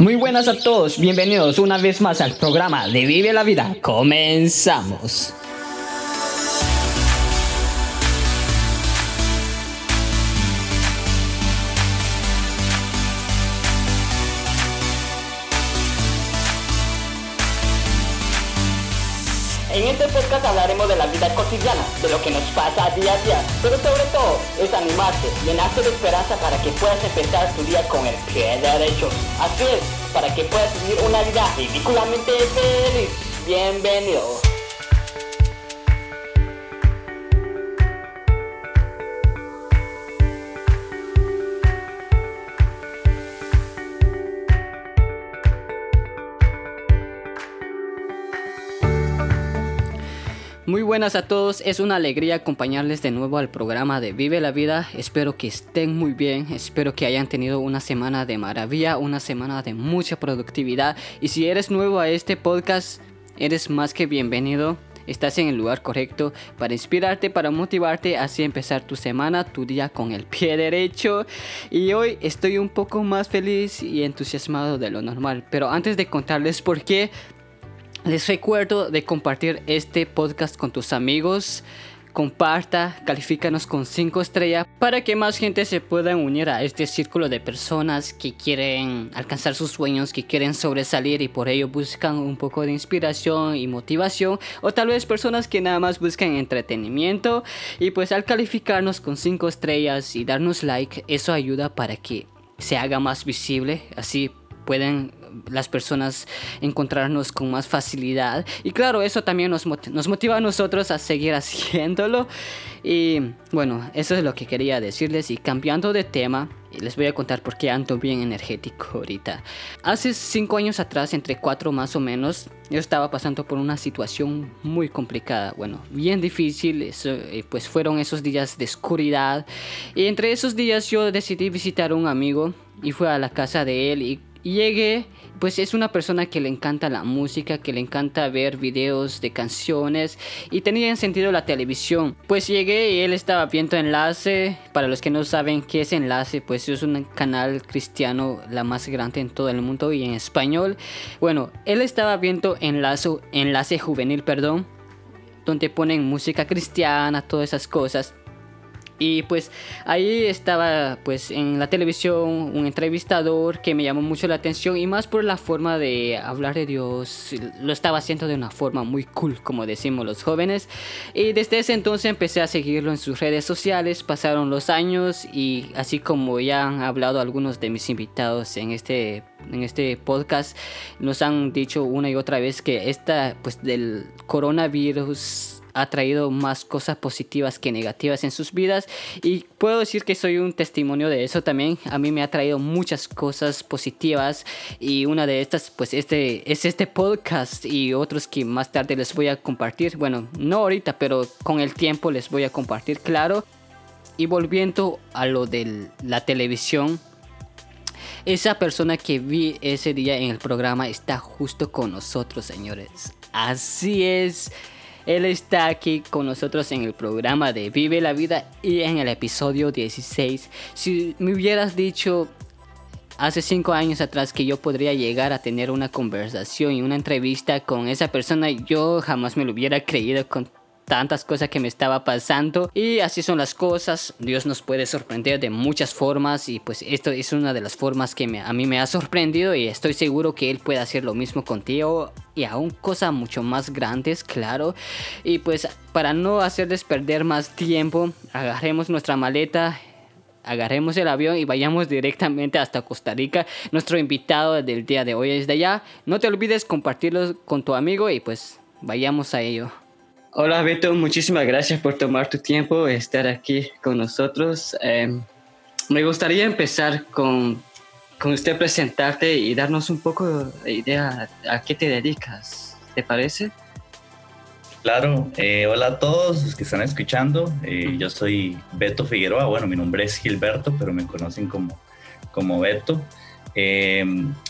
Muy buenas a todos, bienvenidos una vez más al programa de Vive la Vida. Comenzamos. Hablaremos de la vida cotidiana, de lo que nos pasa día a día, pero sobre todo es animarte, llenarte de esperanza para que puedas empezar tu día con el pie derecho. Así es, para que puedas vivir una vida ridículamente feliz. Bienvenido. Buenas a todos, es una alegría acompañarles de nuevo al programa de Vive la Vida. Espero que estén muy bien, espero que hayan tenido una semana de maravilla, una semana de mucha productividad. Y si eres nuevo a este podcast, eres más que bienvenido. Estás en el lugar correcto para inspirarte, para motivarte, así empezar tu semana, tu día con el pie derecho. Y hoy estoy un poco más feliz y entusiasmado de lo normal. Pero antes de contarles por qué, les recuerdo de compartir este podcast con tus amigos. Comparta, califícanos con 5 estrellas para que más gente se pueda unir a este círculo de personas que quieren alcanzar sus sueños, que quieren sobresalir y por ello buscan un poco de inspiración y motivación. O tal vez personas que nada más buscan entretenimiento. Y pues al calificarnos con 5 estrellas y darnos like, eso ayuda para que se haga más visible. Así pueden las personas encontrarnos con más facilidad. Y claro, eso también nos, motiva a nosotros a seguir haciéndolo. Y bueno, eso es lo que quería decirles. Y cambiando de tema, les voy a contar por qué ando bien energético ahorita. Hace cinco años atrás, entre cuatro más o menos, yo estaba pasando por una situación muy complicada. Bueno, bien difícil. Pues fueron esos días de oscuridad. Y entre esos días yo decidí visitar a un amigo y fui a la casa de él y llegué pues es una persona que le encanta la música, que le encanta ver videos de canciones y tenía sentido la televisión. Pues llegué y él estaba viendo Enlace. Para los que no saben qué es Enlace, pues es un canal cristiano la más grande en todo el mundo y en español. Bueno, él estaba viendo Enlace, Enlace Juvenil, perdón, donde ponen música cristiana, todas esas cosas. Y pues ahí estaba pues en la televisión un entrevistador que me llamó mucho la atención y más por la forma de hablar de Dios. Lo estaba haciendo de una forma muy cool, como decimos los jóvenes. Y desde ese entonces empecé a seguirlo en sus redes sociales. Pasaron los años y así como ya han hablado algunos de mis invitados en este en este podcast nos han dicho una y otra vez que esta pues del coronavirus ha traído más cosas positivas que negativas en sus vidas y puedo decir que soy un testimonio de eso también. A mí me ha traído muchas cosas positivas y una de estas pues este es este podcast y otros que más tarde les voy a compartir. Bueno, no ahorita, pero con el tiempo les voy a compartir, claro. Y volviendo a lo de la televisión, esa persona que vi ese día en el programa está justo con nosotros, señores. Así es. Él está aquí con nosotros en el programa de Vive la Vida y en el episodio 16. Si me hubieras dicho hace cinco años atrás que yo podría llegar a tener una conversación y una entrevista con esa persona, yo jamás me lo hubiera creído con tantas cosas que me estaba pasando y así son las cosas Dios nos puede sorprender de muchas formas y pues esto es una de las formas que a mí me ha sorprendido y estoy seguro que Él puede hacer lo mismo contigo y aún cosas mucho más grandes claro y pues para no hacerles perder más tiempo agarremos nuestra maleta agarremos el avión y vayamos directamente hasta Costa Rica. Nuestro invitado del día de hoy es de allá. No te olvides compartirlo con tu amigo y pues vayamos a ello. Hola Beto, muchísimas gracias por tomar tu tiempo, estar aquí con nosotros. Em, me gustaría empezar con, con, usted presentarte y darnos un poco de idea a qué te dedicas, ¿te parece? Claro, eh, hola a todos los que están escuchando. Eh, yo soy Beto Figueroa, bueno, mi nombre es Gilberto, pero me conocen como, como Beto. Eh,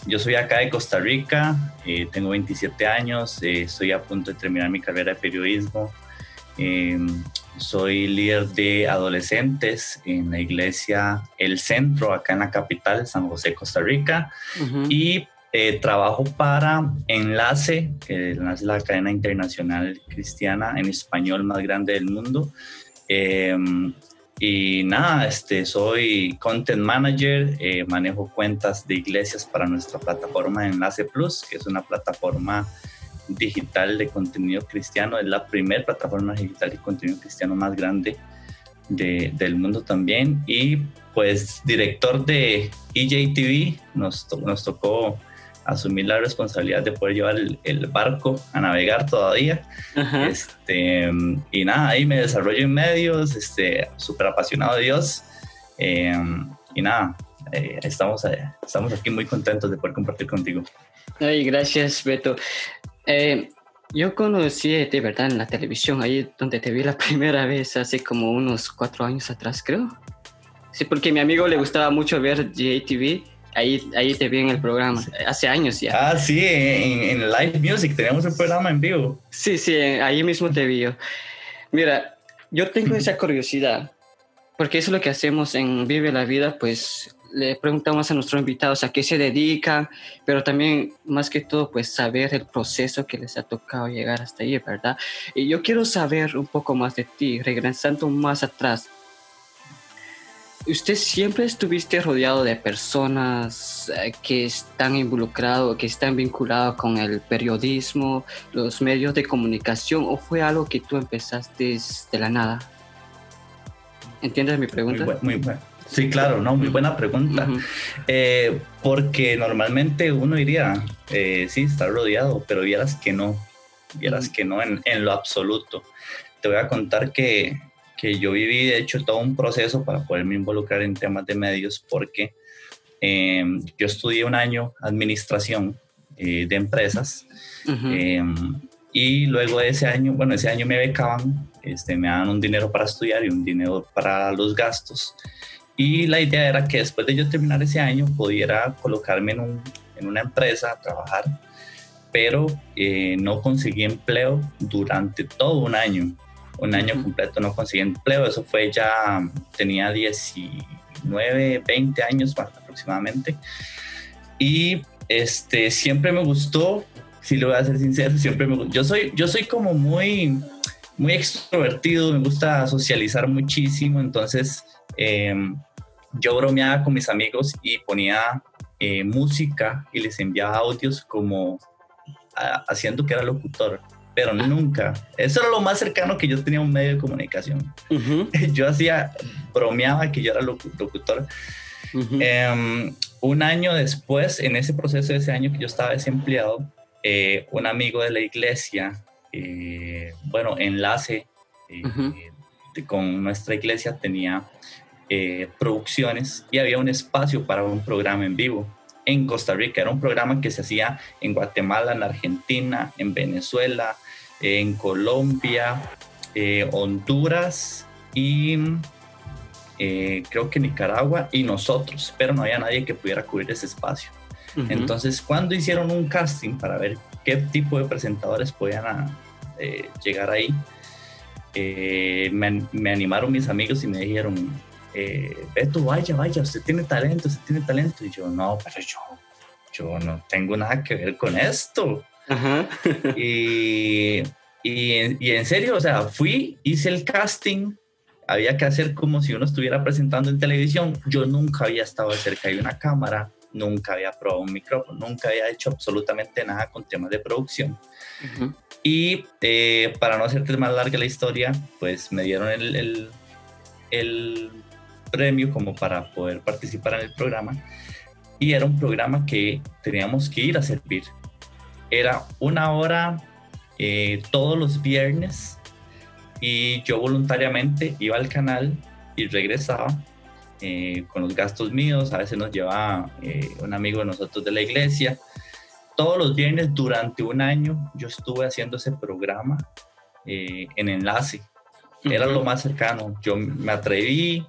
yo soy acá de Costa Rica, eh, tengo 27 años, eh, estoy a punto de terminar mi carrera de periodismo. soy líder de adolescentes en la iglesia El Centro, acá en la capital, San José, Costa Rica. Y Eh, trabajo para Enlace, que es la cadena internacional cristiana en español más grande del mundo. Y nada, este, soy content manager, eh, manejo cuentas de iglesias para nuestra plataforma Enlace Plus, que es una plataforma digital de contenido cristiano, es la primera plataforma digital de contenido cristiano más grande del mundo también. Y pues director de EJTV, nos, nos tocó asumir la responsabilidad de poder llevar el, barco a navegar todavía. Este, y nada, ahí me desarrollo en medios, este, súper apasionado de Dios. Em, y nada, eh, estamos, eh, estamos aquí muy contentos de poder compartir contigo. Ay, gracias, Beto. Eh, yo conocí de verdad en la televisión, ahí donde te vi la primera vez, hace como unos cuatro años atrás, creo. Sí, porque a mi amigo le gustaba mucho ver JTV Ahí, ahí te vi en el programa, hace años ya. Ah, sí, en, Live Music teníamos un programa en vivo. Sí, sí, ahí mismo te vi. Mira, yo tengo esa curiosidad, porque eso es lo que hacemos en Vive la Vida, pues le preguntamos a nuestros invitados a qué se dedican, pero también más que todo, pues saber el proceso que les ha tocado llegar hasta ahí, ¿verdad? Y yo quiero saber un poco más de ti, regresando más atrás usted siempre estuviste rodeado de personas eh, que están involucrados, que están vinculados con el periodismo, los medios de comunicación, o fue algo que tú empezaste de la nada? ¿Entiendes mi pregunta? Muy, buena. Sí, claro, no, muy buena pregunta. Eh, porque normalmente uno diría, eh, sí, estar rodeado, pero vieras que no, vieras que no en, en lo absoluto. Te voy a contar que que yo viví, de hecho, todo un proceso para poderme involucrar en temas de medios, porque em, yo estudié un año administración eh, de empresas em, y luego de ese año, bueno, ese año me becaban, este, me daban un dinero para estudiar y un dinero para los gastos. Y la idea era que después de yo terminar ese año pudiera colocarme en, un, en una empresa a trabajar, pero eh, no conseguí empleo durante todo un año un año completo no conseguí empleo, eso fue ya, tenía 19, 20 años aproximadamente. Y este, siempre me gustó, si lo voy a ser sincero, siempre me gustó. Yo soy, yo soy como muy, muy extrovertido, me gusta socializar muchísimo, entonces em, yo bromeaba con mis amigos y ponía eh, música y les enviaba audios como haciendo que era locutor pero nunca. Eso era lo más cercano que yo tenía a un medio de comunicación. Yo hacía, bromeaba que yo era locutor. Em, un año después, en ese proceso de ese año que yo estaba desempleado, eh, un amigo de la iglesia, eh, bueno, enlace eh, con nuestra iglesia tenía producciones y había un espacio para un programa en vivo en Costa Rica. Era un programa que se hacía en Guatemala, en Argentina, en Venezuela, en Colombia, eh, Honduras y eh, creo que Nicaragua y nosotros, pero no había nadie que pudiera cubrir ese espacio. Entonces, cuando hicieron un casting para ver qué tipo de presentadores podían eh, llegar ahí, me, me, animaron mis amigos y me dijeron, Beto, vaya, vaya, usted tiene talento, usted tiene talento. Y yo, no, pero yo, yo no tengo nada que ver con esto. Y, y, en serio, o sea, fui, hice el casting, había que hacer como si uno estuviera presentando en televisión. Yo nunca había estado cerca de una cámara, nunca había probado un micrófono, nunca había hecho absolutamente nada con temas de producción. Y eh, para no hacerte más larga la historia, pues me dieron el, el, el premio como para poder participar en el programa. Y era un programa que teníamos que ir a servir era una hora eh, todos los viernes y yo voluntariamente iba al canal y regresaba eh, con los gastos míos, a veces nos llevaba eh, un amigo de nosotros de la iglesia. Todos los viernes durante un año yo estuve haciendo ese programa en enlace. Era lo más cercano. Yo me atreví,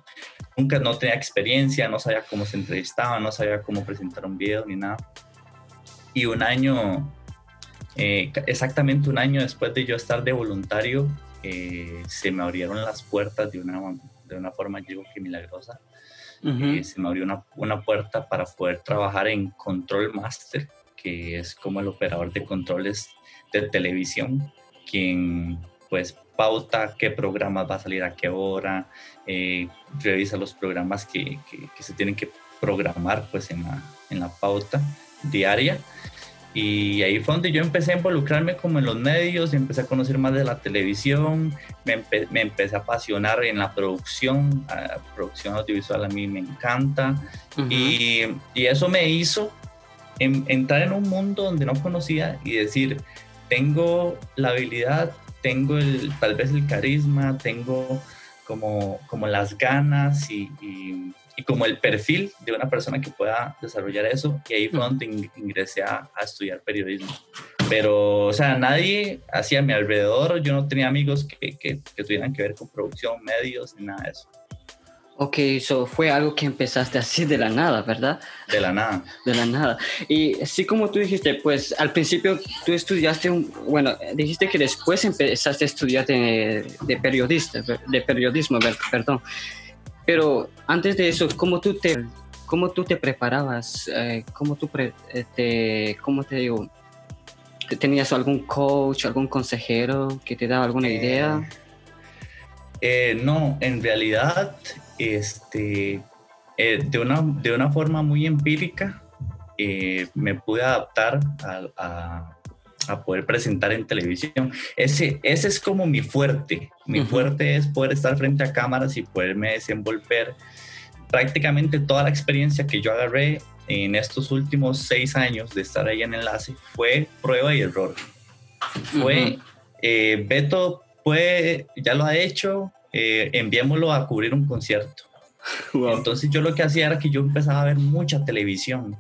nunca no tenía experiencia, no sabía cómo se entrevistaba, no sabía cómo presentar un video ni nada. Y un año eh, exactamente un año después de yo estar de voluntario, eh, se me abrieron las puertas de una, de una forma, digo que milagrosa. Eh, se me abrió una, una, puerta para poder trabajar en Control Master, que es como el operador de controles de televisión, quien pues pauta qué programas va a salir a qué hora, eh, revisa los programas que, que, se tienen que programar pues en la, en la pauta diaria. Y ahí fue donde yo empecé a involucrarme como en los medios, empecé a conocer más de la televisión, me, me empecé a apasionar en la producción, la producción audiovisual a mí me encanta. y, y, eso me hizo entrar en un mundo donde no conocía y decir, tengo la habilidad, tengo el, tal vez el carisma, tengo como, como las ganas y, y, como el perfil de una persona que pueda desarrollar eso. Y ahí fue donde ingresé a, a, estudiar periodismo. Pero, o sea, nadie hacia mi alrededor, yo no tenía amigos que, que, que tuvieran que ver con producción, medios, ni nada de eso. Ok, eso fue algo que empezaste así de la nada, ¿verdad? De la nada. De la nada. Y así como tú dijiste, pues al principio tú estudiaste, un, bueno, dijiste que después empezaste a estudiar de, periodista, de periodismo, perdón. Pero antes de eso, ¿cómo tú te, cómo tú te preparabas? Eh, ¿Cómo tú eh, te, cómo te digo? ¿Tenías algún coach, algún consejero que te daba alguna idea? Eh, no, en realidad este, eh, de, una, de una forma muy empírica, eh, me pude adaptar a, poder presentar en televisión. Ese, ese es como mi fuerte. Mi fuerte es poder estar frente a cámaras y poderme desenvolver. Prácticamente toda la experiencia que yo agarré en estos últimos seis años de estar ahí en enlace fue prueba y error. Fue, eh, Beto fue, ya lo ha hecho, eh, enviémoslo a cubrir un concierto. Entonces yo lo que hacía era que yo empezaba a ver mucha televisión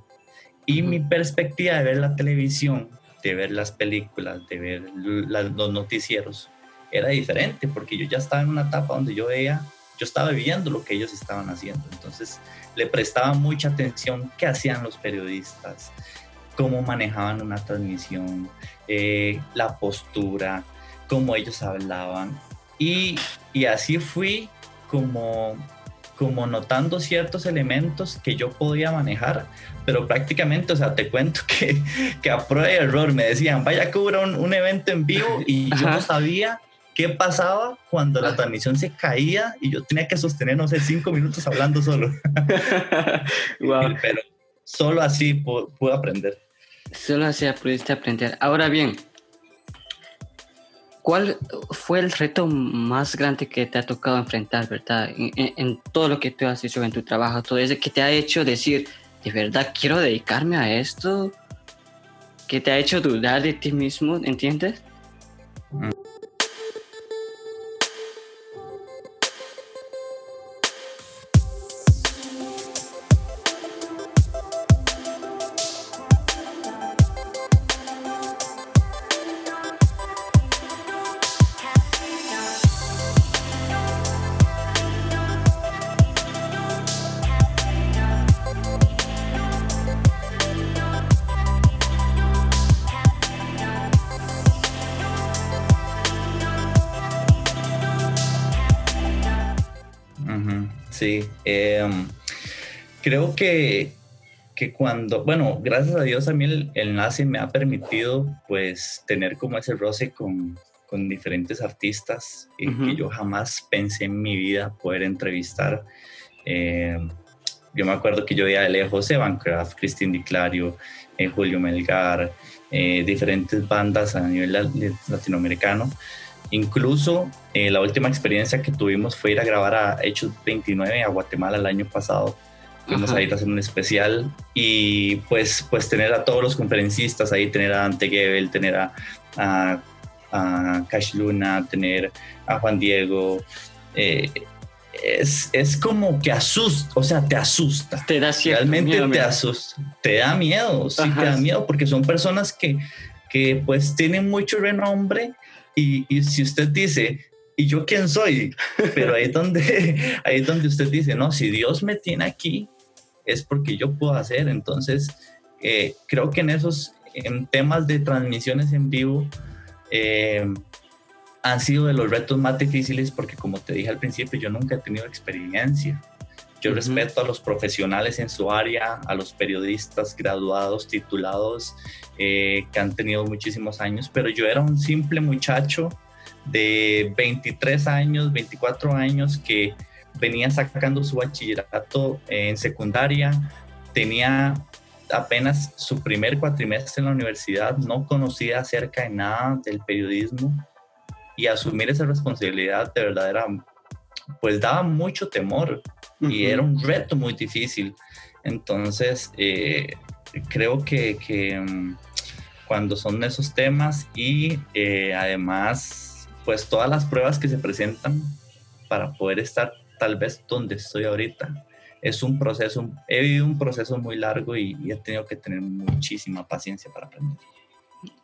y mi perspectiva de ver la televisión, de ver las películas, de ver los noticieros, era diferente porque yo ya estaba en una etapa donde yo veía, yo estaba viviendo lo que ellos estaban haciendo. Entonces le prestaba mucha atención qué hacían los periodistas, cómo manejaban una transmisión, eh, la postura, cómo ellos hablaban. Y así fui como, como notando ciertos elementos que yo podía manejar, pero prácticamente, o sea, te cuento que, que a prueba de error me decían, vaya, cubra un, un evento en vivo y yo no sabía qué pasaba cuando la transmisión se caía y yo tenía que sostener, no sé, cinco minutos hablando solo. Pero solo así pude aprender. Solo así pudiste aprender. Ahora bien, ¿Cuál fue el reto más grande que te ha tocado enfrentar, verdad? En, todo lo que tú has hecho en tu trabajo, todo eso que te ha hecho decir, ¿de verdad quiero dedicarme a esto? ¿Que te ha hecho dudar de ti mismo, entiendes? Mm. Creo que, que, cuando, bueno, gracias a Dios a mí el, enlace me ha permitido pues tener como ese roce con, con diferentes artistas y que yo jamás pensé en mi vida poder entrevistar. Em, yo me acuerdo que yo veía a lejos Evan Craft, Cristín Di Clario, eh, Julio Melgar, eh, diferentes bandas a nivel latinoamericano Incluso eh, la última experiencia que tuvimos fue ir a grabar a Hechos 29 a Guatemala el año pasado. Fuimos a ir a hacer un especial y pues, pues tener a todos los conferencistas ahí, tener a Dante Gebel, tener a, a, Cash Luna, tener a Juan Diego. Eh, es, es, como que asusta, o sea, te asusta. Te da Realmente te asusta. Te da miedo, sí, te da miedo porque son personas que, que pues tienen mucho renombre y, si usted dice, ¿y yo quién soy? Pero ahí es, donde, ahí donde usted dice, no, si Dios me tiene aquí, es porque yo puedo hacer. Entonces, eh, creo que en esos en temas de transmisiones en vivo eh, han sido de los retos más difíciles porque como te dije al principio, yo nunca he tenido experiencia. Yo respeto a los profesionales en su área, a los periodistas graduados, titulados, eh, que han tenido muchísimos años, pero yo era un simple muchacho de 23 años, 24 años que venía sacando su bachillerato en secundaria, tenía apenas su primer cuatrimestre en la universidad, no conocía acerca de nada del periodismo y asumir esa responsabilidad de verdad era, pues daba mucho temor y era un reto muy difícil. Entonces, eh, creo que, mm, cuando son esos temas y eh, además, pues todas las pruebas que se presentan para poder estar tal vez donde estoy ahorita, es un proceso, he vivido un proceso muy largo y, he tenido que tener muchísima paciencia para aprender.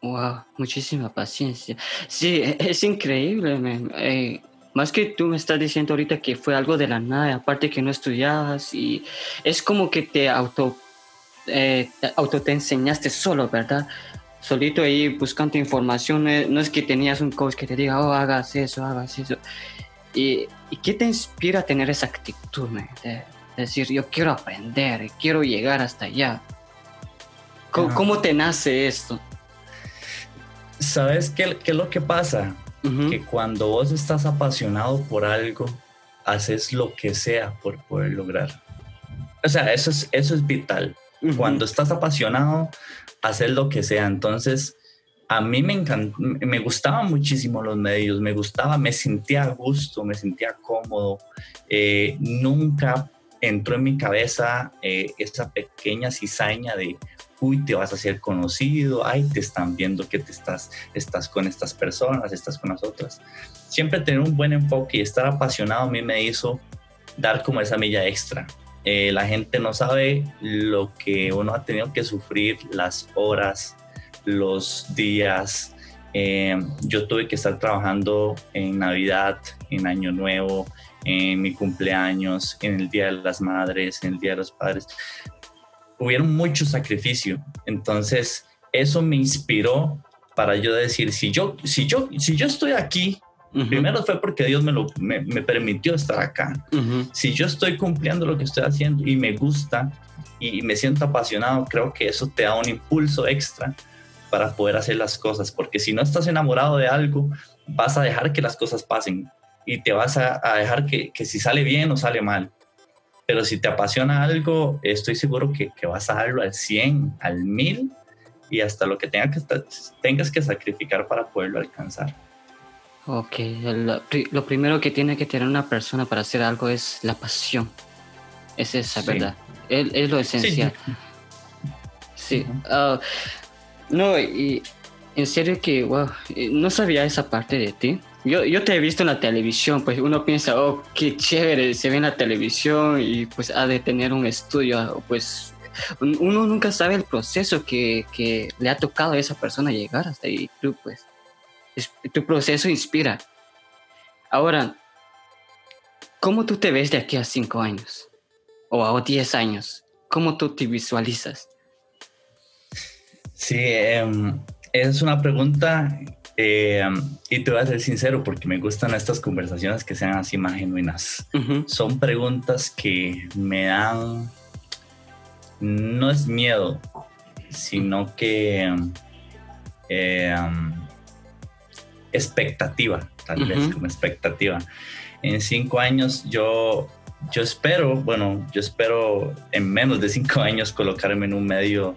Wow, muchísima paciencia. Sí, e, es increíble. Eh, más que tú me estás diciendo ahorita que fue algo de la nada, aparte que no estudiabas y es como que te auto, eh, auto te enseñaste solo, ¿verdad? Solito ahí buscando información, no es que tenías un coach que te diga, oh, hagas eso, hagas eso. ¿Y, ¿y qué te inspira a tener esa actitud, man? decir, yo quiero aprender, quiero llegar hasta allá. ¿Cómo, te nace esto? ¿Sabes qué, qué es lo que pasa? Que cuando vos estás apasionado por algo, haces lo que sea por poder lograr. O sea, eso es, eso es vital. Cuando estás apasionado, haces lo que sea. Entonces, a mí me, me gustaban muchísimo los medios, me gustaba, me sentía a gusto, me sentía cómodo. Eh, nunca entró en mi cabeza eh, esa pequeña cizaña de, uy, te vas a hacer conocido, ay, te están viendo que te estás, estás con estas personas, estás con las otras. Siempre tener un buen enfoque y estar apasionado a mí me hizo dar como esa milla extra. Eh, la gente no sabe lo que uno ha tenido que sufrir, las horas, los días. Eh, yo tuve que estar trabajando en Navidad, en Año Nuevo, en mi cumpleaños, en el Día de las Madres, en el Día de los Padres. Hubieron mucho sacrificio. Entonces, eso me inspiró para yo decir, si yo, si yo, si yo estoy aquí, primero fue porque Dios me, lo, me, permitió estar acá. Si yo estoy cumpliendo lo que estoy haciendo y me gusta y me siento apasionado, creo que eso te da un impulso extra para poder hacer las cosas, porque si no estás enamorado de algo, vas a dejar que las cosas pasen y te vas a, dejar que, si sale bien o sale mal. Pero si te apasiona algo, estoy seguro que, vas a darlo al 100, al 1000 y hasta lo que, tenga que tengas que sacrificar para poderlo alcanzar. Ok, lo, primero que tiene que tener una persona para hacer algo es la pasión. Es esa, ¿verdad? Es, lo esencial. Sí. No, y en serio que, wow, no sabía esa parte de ti. Yo, yo te he visto en la televisión, pues uno piensa, oh, qué chévere, se ve en la televisión y pues ha de tener un estudio, pues uno nunca sabe el proceso que, que le ha tocado a esa persona llegar hasta ahí. Tú, pues, tu proceso inspira. Ahora, ¿cómo tú te ves de aquí a cinco años? O a diez años? ¿Cómo tú te visualizas? Sí, em, es una pregunta eh, y te voy a ser sincero porque me gustan estas conversaciones que sean así más genuinas. Son preguntas que me dan, no es miedo, sino que eh, expectativa, tal vez como expectativa. En cinco años yo, yo espero, bueno, yo espero en menos de cinco años colocarme en un medio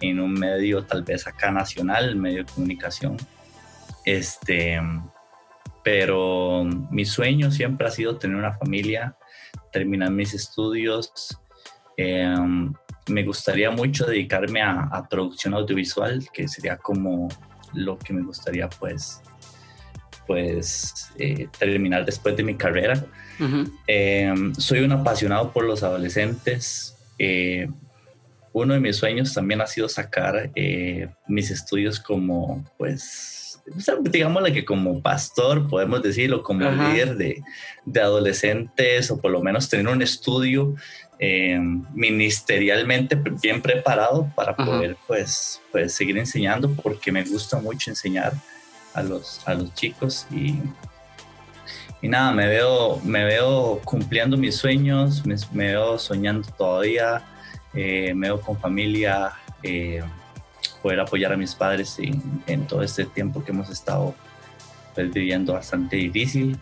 en un medio tal vez acá nacional, medio de comunicación, este, pero mi sueño siempre ha sido tener una familia, terminar mis estudios. Em, me gustaría mucho dedicarme a, producción audiovisual, que sería como lo que me gustaría pues, pues eh, terminar después de mi carrera. Em, soy un apasionado por los adolescentes. Eh, uno de mis sueños también ha sido sacar eh, mis estudios como pues digámosle que como pastor, podemos decirlo, como líder de, de, adolescentes o por lo menos tener un estudio eh, ministerialmente bien preparado para poder pues, pues seguir enseñando porque me gusta mucho enseñar a los, a los chicos y, y nada, me veo, me veo cumpliendo mis sueños, me, veo soñando todavía, eh, me veo con familia, eh, poder apoyar a mis padres en, todo este tiempo que hemos estado pues, viviendo bastante difícil.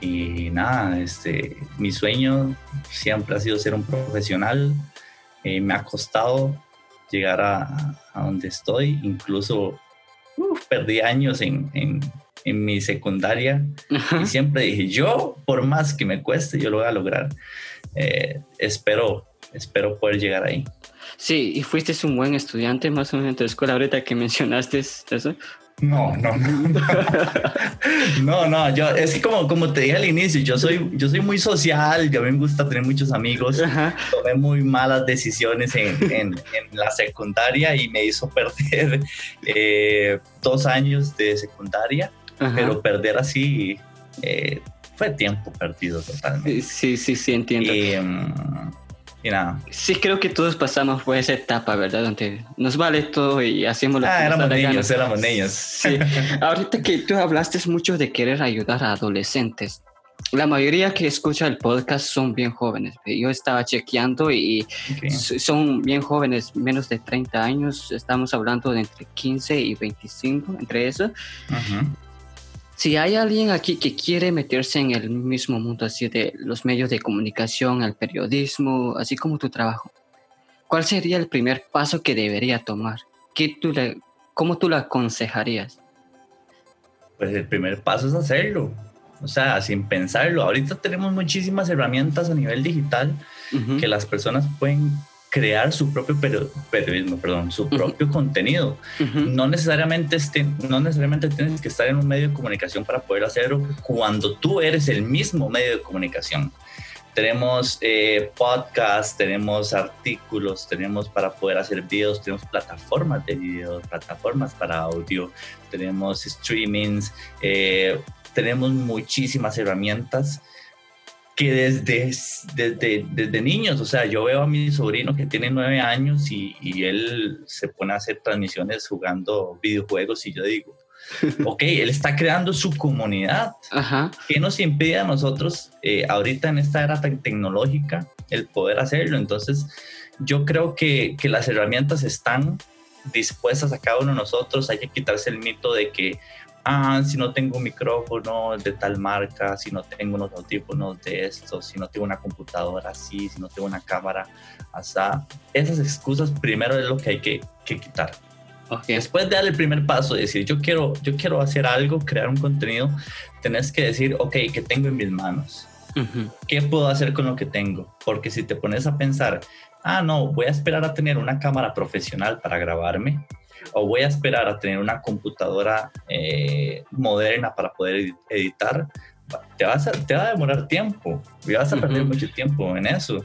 Y nada, este, mi sueño siempre ha sido ser un profesional. Eh, me ha costado llegar a, a donde estoy, incluso perdí años en, en, en mi secundaria y siempre dije, yo, por más que me cueste, yo lo voy a lograr. Eh, espero, espero poder llegar ahí. Sí, y fuiste un buen estudiante más o menos en tu escuela ahorita que mencionaste eso. No, no, no. No, no, yo es que como, como te dije al inicio, yo soy, yo soy muy social, yo me gusta tener muchos amigos. Tomé muy malas decisiones en, en, la secundaria y me hizo perder eh, dos años de secundaria, pero perder así eh, fue tiempo perdido totalmente. Sí, sí, sí, entiendo. Y, mm, Sí, creo que todos pasamos por esa etapa, ¿verdad? Donde nos vale todo y hacemos lo ah, que éramos niños, éramos niños. Sí. Ahorita que tú hablaste mucho de querer ayudar a adolescentes. La mayoría que escucha el podcast son bien jóvenes. Yo estaba chequeando y son bien jóvenes, menos de 30 años. Estamos hablando de entre 15 y 25, entre eso. Ajá si hay alguien aquí que quiere meterse en el mismo mundo así de los medios de comunicación, el periodismo, así como tu trabajo, ¿cuál sería el primer paso que debería tomar? ¿Qué tú le, ¿Cómo tú le aconsejarías? Pues el primer paso es hacerlo, o sea, sin pensarlo. Ahorita tenemos muchísimas herramientas a nivel digital que las personas pueden crear su propio periodismo, perdón, su propio contenido. no, necesariamente no necesariamente tienes que estar en un medio de comunicación para poder hacerlo cuando tú eres el mismo medio de comunicación. Tenemos eh, podcasts, tenemos artículos, tenemos para poder hacer videos, tenemos plataformas de videos, plataformas para audio, tenemos streamings, eh, tenemos muchísimas herramientas que desde, desde, desde niños, o sea, yo veo a mi sobrino que tiene nueve años y, y él se pone a hacer transmisiones jugando videojuegos y yo digo, ok, él está creando su comunidad. Ajá. ¿Qué nos impide a nosotros eh, ahorita en esta era tan tecnológica el poder hacerlo? Entonces, yo creo que, que las herramientas están dispuestas a cada uno de nosotros. Hay que quitarse el mito de que ah, si no tengo un micrófono de tal marca, si no tengo unos audífonos de esto, si no tengo una computadora así, si no tengo una cámara así. Esas excusas primero es lo que hay que, que quitar. Después de dar el primer paso, de decir, yo quiero, yo quiero hacer algo, crear un contenido, tenés que decir, ok, ¿qué tengo en mis manos? ¿Qué puedo hacer con lo que tengo? Porque si te pones a pensar, ah, no, voy a esperar a tener una cámara profesional para grabarme, o voy a esperar a tener una computadora eh, moderna para poder editar, te, vas a, te va a demorar tiempo y vas a perder mucho tiempo en eso.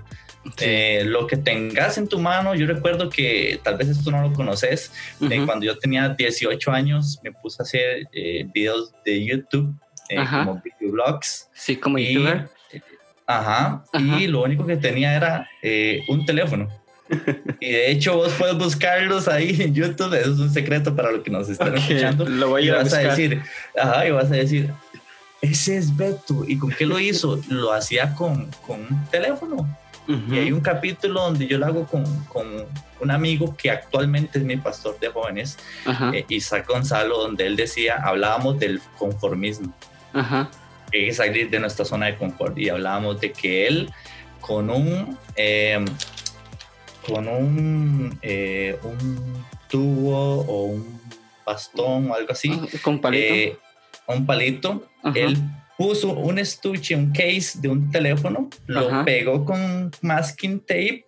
Eh, lo que tengas en tu mano, yo recuerdo que tal vez esto no lo conoces, eh, cuando yo tenía 18 años me puse a hacer videos de YouTube como videoblogs. Sí, como youtuber. Ajá, y lo único que tenía era un teléfono y de hecho vos puedes buscarlos ahí en YouTube, eso es un secreto para los que nos están escuchando. Lo voy a, y vas a decir, ajá, y vas a decir, ese es Beto. ¿Y con qué lo hizo? Lo hacía con, con un teléfono. Y hay un capítulo donde yo lo hago con, con, un amigo que actualmente es mi pastor de jóvenes, eh, Isaac Gonzalo, donde él decía, hablábamos del conformismo. Ajá. Que es salir de nuestra zona de confort. Y hablábamos de que él con un... Eh, con un, eh, un tubo o un bastón o algo así. Ah, ¿Con palito? Eh, un palito. Él puso un estuche, un case de un teléfono, lo pegó con masking tape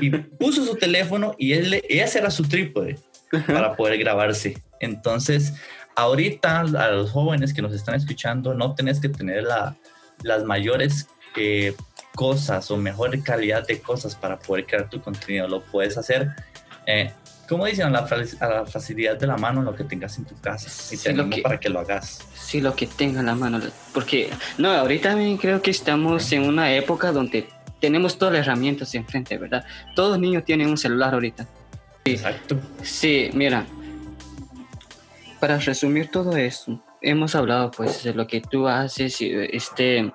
y puso su teléfono y él, ese era su trípode para poder grabarse. Entonces, ahorita a los jóvenes que nos están escuchando, no tenés que tener la, las mayores eh, cosas o mejor calidad de cosas para poder crear tu contenido. Lo puedes hacer, eh, como dicen, a la, facilidad de la mano, lo que tengas en tu casa. Y te animo para que lo hagas. Sí, lo que tenga en la mano. Porque, no, ahorita también creo que estamos en una época donde tenemos todas las herramientas enfrente, ¿verdad? Todos niños tienen un celular ahorita. Exacto. Sí, mira. Para resumir todo esto, hemos hablado pues de lo que tú haces y este,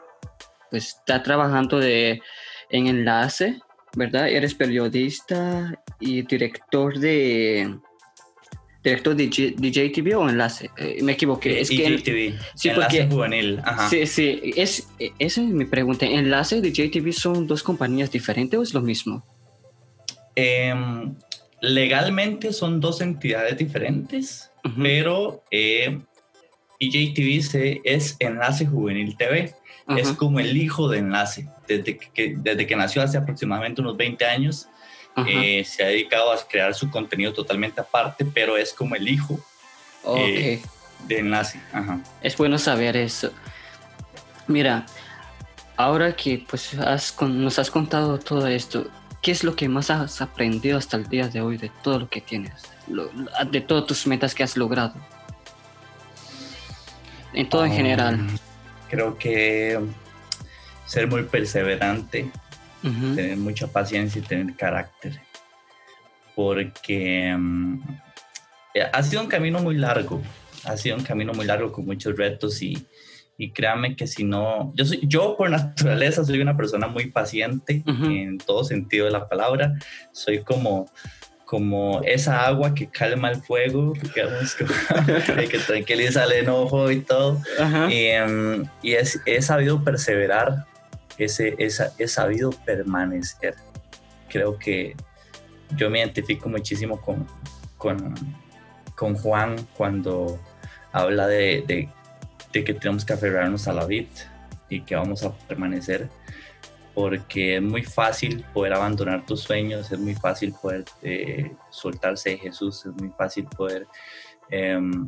pues está trabajando de, en enlace, ¿verdad? Eres periodista y director de director de DJTV o enlace. Eh, me equivoqué. Es que sí, enlace juvenil. Sí, sí. Es, esa es mi pregunta. ¿Enlace y DJTV son dos compañías diferentes o es lo mismo? Em, legalmente son dos entidades diferentes, pero eh, DJTV es Enlace Juvenil TV. Es como el hijo de Enlace. Desde que, desde que nació hace aproximadamente unos 20 años, eh, se ha dedicado a crear su contenido totalmente aparte, pero es como el hijo eh, de Enlace. Es bueno saber eso. Mira, ahora que pues nos has contado todo esto, ¿qué es lo que más has aprendido hasta el día de hoy de todo lo que tienes? de todas tus metas que has logrado. En todo en general. Creo que ser muy perseverante, tener mucha paciencia y tener carácter. Porque mm, ha sido un camino muy largo, ha sido un camino muy largo con muchos retos y, y créame que si no, yo, soy, yo por naturaleza soy una persona muy paciente en todo sentido de la palabra, soy como como esa agua que calma el fuego, digamos, que tranquiliza el enojo y todo. Y, em, y es, he sabido perseverar ese, esa, he sabido permanecer. Creo que yo me identifico muchísimo con, con, con Juan cuando habla de, de, de, que tenemos que aferrarnos a la vida y que vamos a permanecer porque es muy fácil poder abandonar tus sueños, es muy fácil poder eh, soltarse de Jesús, es muy fácil poder em,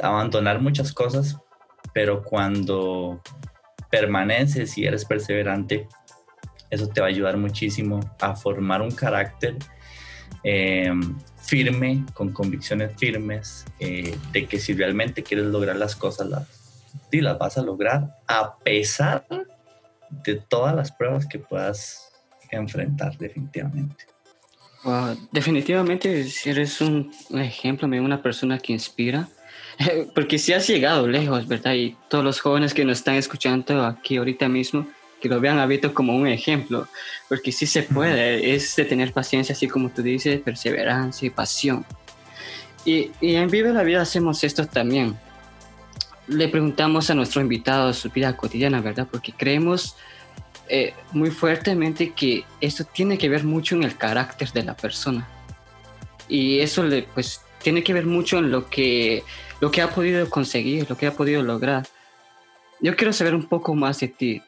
abandonar muchas cosas, pero cuando permaneces y eres perseverante, eso te va a ayudar muchísimo a formar un carácter em, firme, con convicciones firmes, eh, de que si realmente quieres lograr las cosas, las, sí, las vas a lograr a pesar de todas las pruebas que puedas enfrentar definitivamente. definitivamente eres un ejemplo, una persona que inspira porque si has llegado lejos, ¿verdad? Y todos los jóvenes que nos están escuchando aquí ahorita mismo, que lo vean a Vito como un ejemplo, porque sí se puede, es de tener paciencia, así como tú dices, perseverancia y pasión. Y, y en Vive la Vida hacemos esto también. Le preguntamos a nuestro invitado su vida cotidiana, ¿verdad? Porque creemos eh, muy fuertemente que esto tiene que ver mucho en el carácter de la persona. Y eso le, pues, tiene que ver mucho en lo que lo que ha podido conseguir, lo que ha podido lograr. Yo quiero saber un poco más de ti.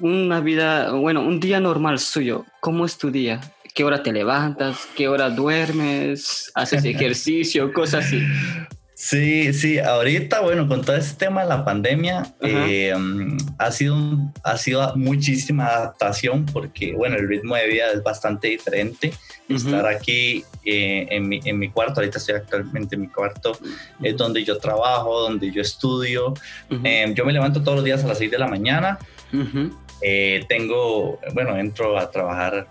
Una vida, bueno, un día normal suyo, ¿cómo es tu día? ¿Qué hora te levantas? ¿Qué hora duermes? ¿Haces ejercicio? cosas así. Sí, sí, ahorita, bueno, con todo este tema de la pandemia, eh, ha, sido ha sido muchísima adaptación porque, bueno, el ritmo de vida es bastante diferente. Estar aquí eh, en, mi, en, mi, cuarto, ahorita estoy actualmente en mi cuarto, es donde yo trabajo, donde yo estudio. Eh, yo me levanto todos los días a las 6 de la mañana. tengo, bueno, entro a trabajar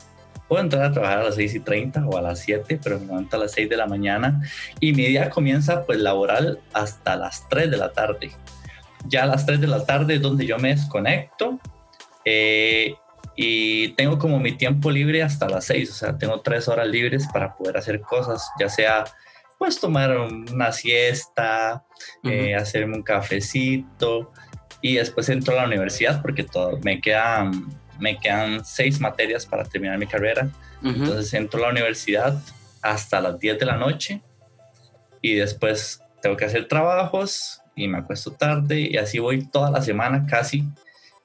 Puedo entrar a trabajar a las 6 y 30 o a las 7, pero me levanto a las 6 de la mañana y mi día comienza pues laboral hasta las 3 de la tarde. Ya a las 3 de la tarde es donde yo me desconecto eh, y tengo como mi tiempo libre hasta las 6, o sea, tengo 3 horas libres para poder hacer cosas, ya sea pues tomar una siesta, eh, hacerme un cafecito y después entro a la universidad porque todo, me quedan me quedan seis materias para terminar mi carrera. Entonces entro a la universidad hasta las 10 de la noche y después tengo que hacer trabajos y me acuesto tarde y así voy toda la semana casi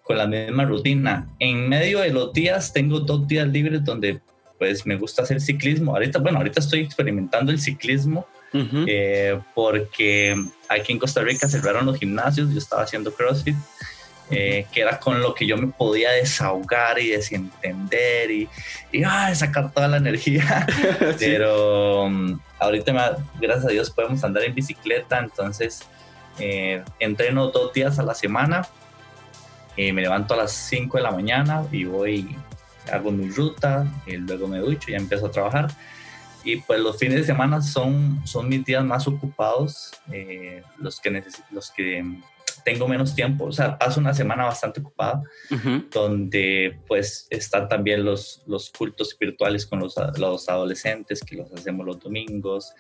con la misma rutina. En medio de los días tengo dos días libres donde pues me gusta hacer ciclismo. Ahorita, bueno, ahorita estoy experimentando el ciclismo eh, porque aquí en Costa Rica cerraron los gimnasios, yo estaba haciendo CrossFit eh, que era con lo que yo me podía desahogar y desentender y, y sacar toda la energía. Pero um, ahorita, gracias a Dios, podemos andar en bicicleta, entonces eh, entreno dos días a la semana, eh, me levanto a las 5 de la mañana y voy, hago mi ruta, y luego me ducho y empiezo a trabajar. y pues los fines de semana son, son mis días más ocupados, eh, los, que los que tengo menos tiempo, o sea, paso una semana bastante ocupada, donde pues están también los, los cultos espirituales con los, los adolescentes, que los hacemos los domingos.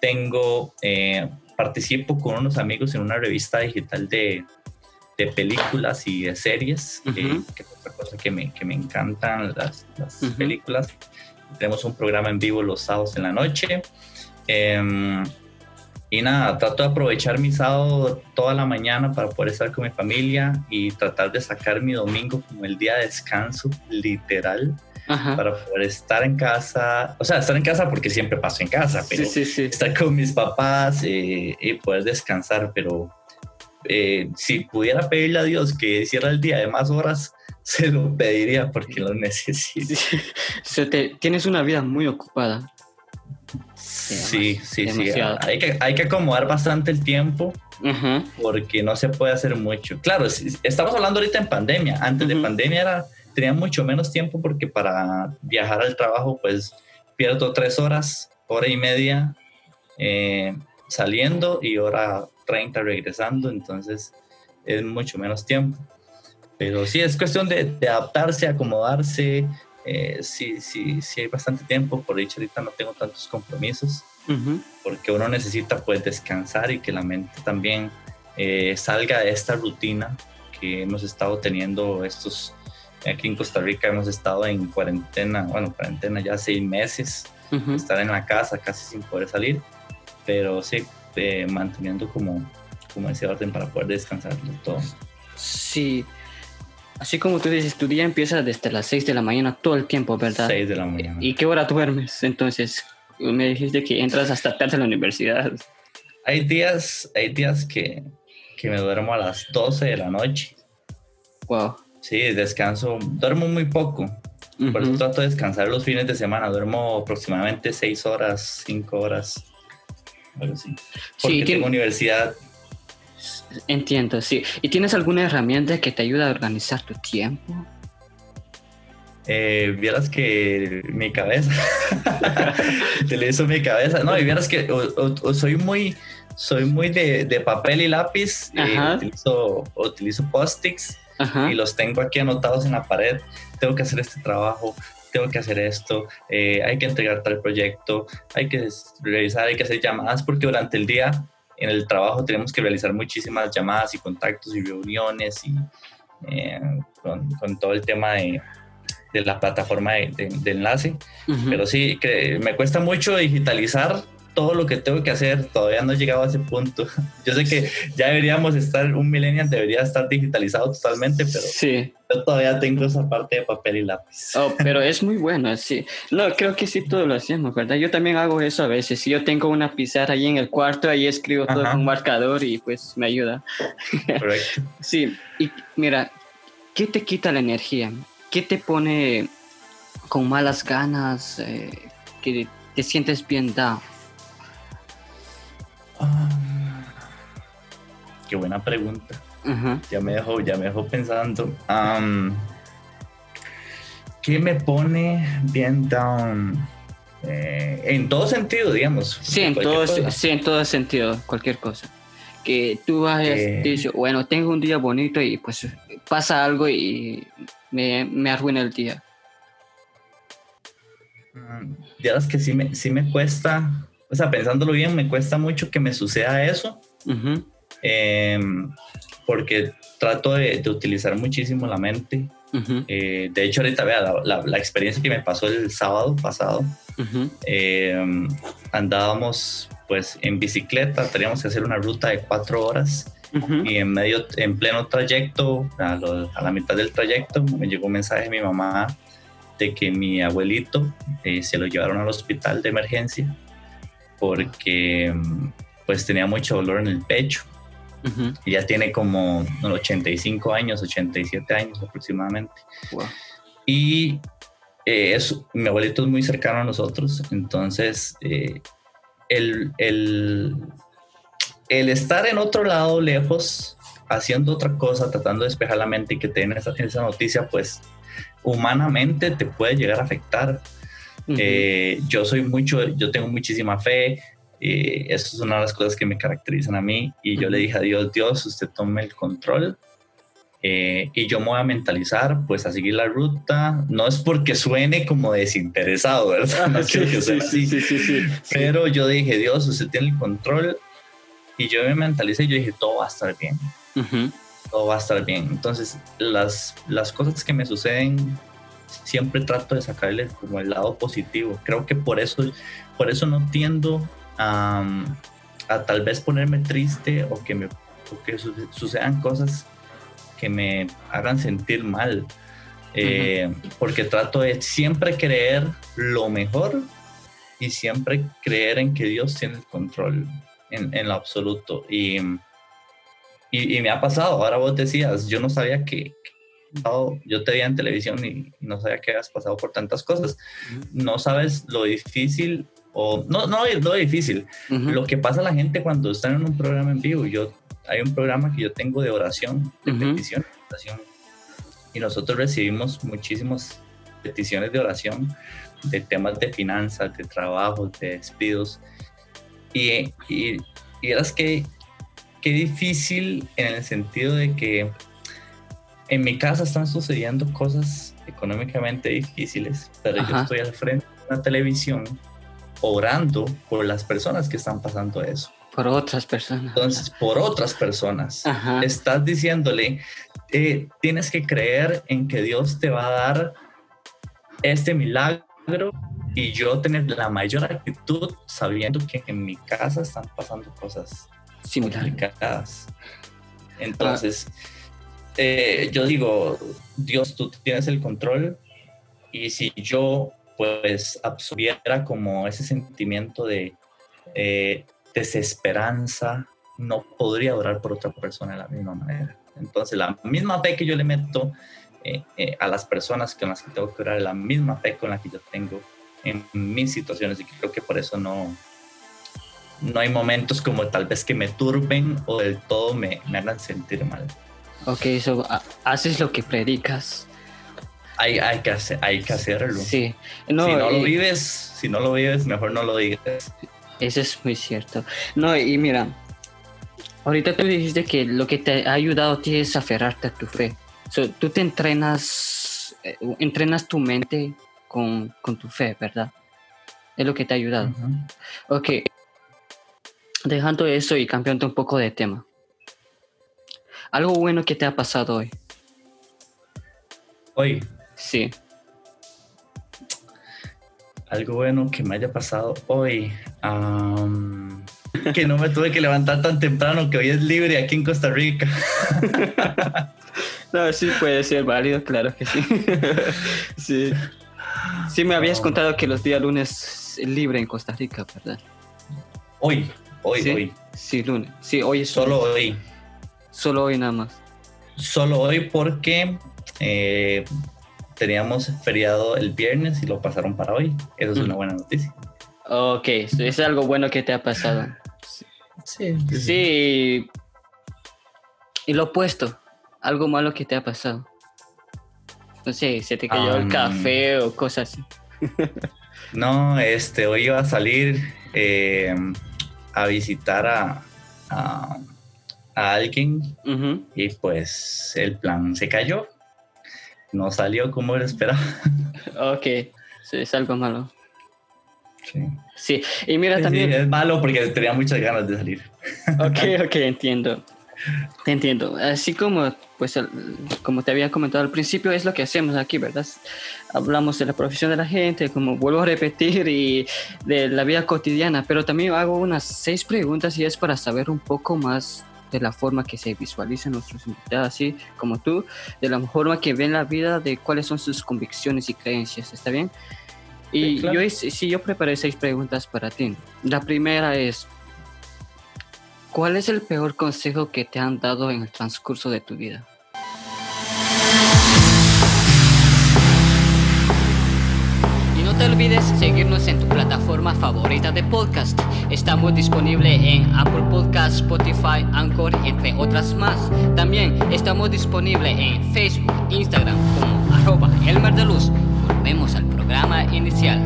Tengo, eh, participo con unos amigos en una revista digital de, de películas y de series, que es otra cosa que me, que me encantan las, las películas. Tenemos un programa en vivo los sábados en la noche. Eh, y nada, trato de aprovechar mi sábado toda la mañana para poder estar con mi familia y tratar de sacar mi domingo como el día de descanso, literal, para poder estar en casa. O sea, estar en casa porque siempre paso en casa, pero estar con mis papás eh, y poder descansar. Pero eh, si pudiera pedirle a Dios que hiciera el día de más horas, se lo pediría porque lo necesito. tienes una vida muy ocupada. Sí, sí, sí. Hay que, hay que acomodar bastante el tiempo porque no se puede hacer mucho. Claro, estamos hablando ahorita en pandemia. Antes de pandemia era, tenía mucho menos tiempo porque para viajar al trabajo pues pierdo tres horas, hora y media eh, saliendo y hora 30 regresando. Entonces es mucho menos tiempo. Pero sí, es cuestión de, de adaptarse, acomodarse, eh, sí, sí, sí hay bastante tiempo, por dicho ahorita no tengo tantos compromisos, porque uno necesita pues descansar y que la mente también eh, salga de esta rutina que hemos estado teniendo estos, aquí en Costa Rica hemos estado en cuarentena, bueno, cuarentena ya seis meses, estar en la casa casi sin poder salir, pero sí, eh, manteniendo como, como ese orden para poder descansar de todo. Sí, Así como tú dices, tu día empieza desde las 6 de la mañana todo el tiempo, ¿verdad? 6 de la mañana. ¿Y qué hora duermes? Entonces, me dijiste que entras hasta tarde a la universidad. Hay días, hay días que, que me duermo a las 12 de la noche. Wow. Sí, descanso, duermo muy poco. Por eso trato de descansar los fines de semana. Duermo aproximadamente 6 horas, 5 horas. Algo así. Porque sí, tengo universidad Entiendo, sí. ¿Y tienes alguna herramienta que te ayuda a organizar tu tiempo? Eh, vieras que mi cabeza, utilizo mi cabeza, no, y vieras que soy muy, soy muy de, papel y lápiz, y utilizo, utilizo post-its y los tengo aquí anotados en la pared, tengo que hacer este trabajo, tengo que hacer esto, eh, hay que entregar tal proyecto, hay que revisar, hay que hacer llamadas, porque durante el día en el trabajo tenemos que realizar muchísimas llamadas y contactos y reuniones y eh, con, con, todo el tema de, de la plataforma de, enlace. Pero sí, que me cuesta mucho digitalizar todo lo que tengo que hacer, todavía no he llegado a ese punto. Yo sé que ya deberíamos estar, un millennial debería estar digitalizado totalmente, pero sí. yo todavía tengo esa parte de papel y lápiz. Oh, pero es muy bueno, sí. No, creo que sí todos lo hacemos, ¿verdad? Yo también hago eso a veces. Si yo tengo una pizarra ahí en el cuarto, ahí escribo todo con un marcador y pues me ayuda. Correcto. sí, y mira, ¿qué te quita la energía? ¿Qué te pone con malas ganas? Eh, que te sientes bien down? Qué buena pregunta. Ya me dejó, ya me dejó pensando. ¿Qué me pone bien down? Eh, en todo sentido, digamos. Sí, en todo, sí, en todo sentido, cualquier cosa. Que tú has eh, dicho, bueno, tengo un día bonito y pues pasa algo y me, me arruina el día. Ya es que sí me, sí me cuesta o sea, pensándolo bien, me cuesta mucho que me suceda eso, em, porque trato de, utilizar muchísimo la mente. Eh, de hecho, ahorita vea la, experiencia que me pasó el sábado pasado. Em, andábamos pues en bicicleta, teníamos que hacer una ruta de cuatro horas y en medio, en pleno trayecto, a, la mitad del trayecto, me llegó un mensaje de mi mamá de que mi abuelito eh, se lo llevaron al hospital de emergencia porque pues tenía mucho dolor en el pecho. y ya tiene como 85 años, 87 años aproximadamente. Y eh, mi abuelito es muy cercano a nosotros, entonces eh, el, el, el, estar en otro lado, lejos, haciendo otra cosa, tratando de despejar la mente y que tenga esa, esa noticia, pues humanamente te puede llegar a afectar Eh, yo soy mucho, yo tengo muchísima fe, eh, eso es una de las cosas que me caracterizan a mí y yo le dije a Dios, Dios, usted tome el control eh, y yo me voy a mentalizar pues a seguir la ruta, no es porque suene como desinteresado, ¿verdad? No sí, sí, sí, pero yo dije, Dios, usted tiene el control y yo me mentalicé y yo dije, todo va a estar bien, todo va a estar bien. Entonces las, las cosas que me suceden siempre trato de sacarle como el lado positivo. Creo que por eso, por eso no tiendo a, a tal vez ponerme triste o que me que sucedan cosas que me hagan sentir mal. Eh, porque trato de siempre creer lo mejor y siempre creer en que Dios tiene el control en, en lo absoluto. Y, y, y, me ha pasado, ahora vos decías, yo no sabía que, yo te veía en televisión y no sabía que has pasado por tantas cosas. No sabes lo difícil o no, no es lo difícil, lo que pasa a la gente cuando están en un programa en vivo. Yo, hay un programa que yo tengo de oración, de petición, oración, y nosotros recibimos muchísimas peticiones de oración de temas de finanzas, de trabajo, de despidos. Y, y, y eras que qué difícil en el sentido de que en mi casa están sucediendo cosas económicamente difíciles, pero yo estoy al frente de una televisión orando por las personas que están pasando eso. Por otras personas. Entonces, por otras personas. Estás diciéndole, eh, tienes que creer en que Dios te va a dar este milagro y yo tener la mayor actitud sabiendo que en mi casa están pasando cosas complicadas. Entonces, eh, yo digo, Dios, tú tienes el control y si yo pues absorbiera como ese sentimiento de eh, desesperanza, no podría orar por otra persona de la misma manera. Entonces, la misma fe que yo le meto eh, a las personas con las que tengo que orar, la misma fe con la que yo tengo en mis situaciones y creo que por eso no, no hay momentos como tal vez que me turben o del todo me, me hagan sentir mal. Ok, so, haces lo que predicas. Hay, hay, que, hacer, hay que hacerlo. Sí. No, si no lo vives, si no lo vives, mejor no lo digas. Eso es muy cierto. No, y mira, ahorita tú dijiste que lo que te ha ayudado a ti es aferrarte a tu fe. So, tú te entrenas, eh, entrenas tu mente con, con, tu fe, ¿verdad? Es lo que te ha ayudado. Ok. Dejando eso y cambiando un poco de tema. Algo bueno que te ha pasado hoy. Hoy. Sí. Algo bueno que me haya pasado hoy. que no me tuve que levantar tan temprano, que hoy es libre aquí en Costa Rica. no, sí puede ser válido, claro que sí. sí. Sí me habías contado que los días lunes es libre en Costa Rica, ¿verdad? Hoy, hoy, ¿Sí? hoy. Sí, lunes. Sí, hoy es Solo hoy. Solo hoy nada más. Solo hoy porque eh, teníamos feriado el viernes y lo pasaron para hoy. Eso es una buena noticia. Ok, es algo bueno que te ha pasado. Sí. Sí. Y lo opuesto, algo malo que te ha pasado. No sé, se te cayó el café o cosas así. no, este, hoy iba a salir eh, a visitar a, a a alguien y pues el plan se cayó. No salió como él esperaba. Ok, sí, es algo malo. Sí. Sí, y mira también... es malo porque tenía muchas ganas de salir. Ok, ok, entiendo. Te entiendo. Así como, pues, como te había comentado al principio, es lo que hacemos aquí, ¿verdad? Hablamos de la profesión de la gente, como vuelvo a repetir, y de la vida cotidiana, pero también hago unas seis preguntas y es para saber un poco más de la forma que se visualizan nuestros invitados, así como tú, de la forma que ven la vida, de cuáles son sus convicciones y creencias, ¿está bien? Y yo, sí, yo preparé seis preguntas para ti. La primera es, ¿cuál es el peor consejo que te han dado en el transcurso de tu vida? olvides seguirnos en tu plataforma favorita de podcast. Estamos disponibles en Apple Podcast, Spotify, Anchor, entre otras más. También estamos disponibles en Facebook, Instagram como arroba Elmer de Luz. Volvemos al programa inicial.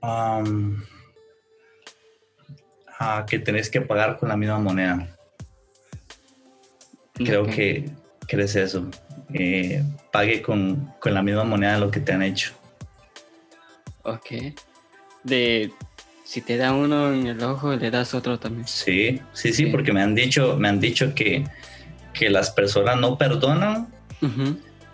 Um, que tenés que pagar con la misma moneda. Creo que, crees eso. Eh, pague con, con, la misma moneda lo que te han hecho. Ok. De si te da uno en el ojo, le das otro también. Sí, sí, sí, porque me han dicho, me han dicho que, que las personas no perdonan